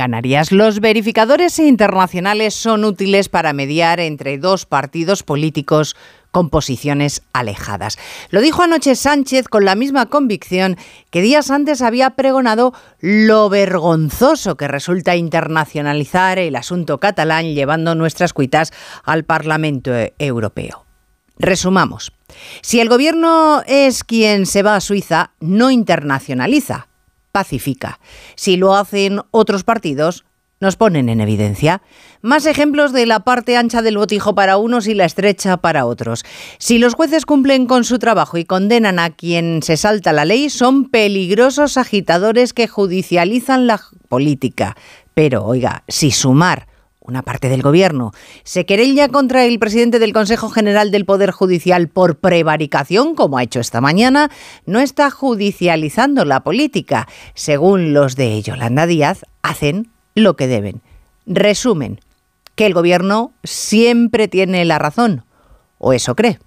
Canarias. Los verificadores internacionales son útiles para mediar entre dos partidos políticos con posiciones alejadas. Lo dijo anoche Sánchez con la misma convicción que días antes había pregonado lo vergonzoso que resulta internacionalizar el asunto catalán llevando nuestras cuitas al Parlamento Europeo. Resumamos. Si el gobierno es quien se va a Suiza, no internacionaliza, pacifica. Si lo hacen otros partidos, nos ponen en evidencia. Más ejemplos de la parte ancha del botijo para unos y la estrecha para otros. Si los jueces cumplen con su trabajo y condenan a quien se salta la ley, son peligrosos agitadores que judicializan la política. Pero, oiga, si sumar una parte del gobierno, se querella contra el presidente del Consejo General del Poder Judicial por prevaricación, como ha hecho esta mañana, no está judicializando la política. Según los de Yolanda Díaz, hacen lo que deben. Resumen, que el gobierno siempre tiene la razón, o eso cree.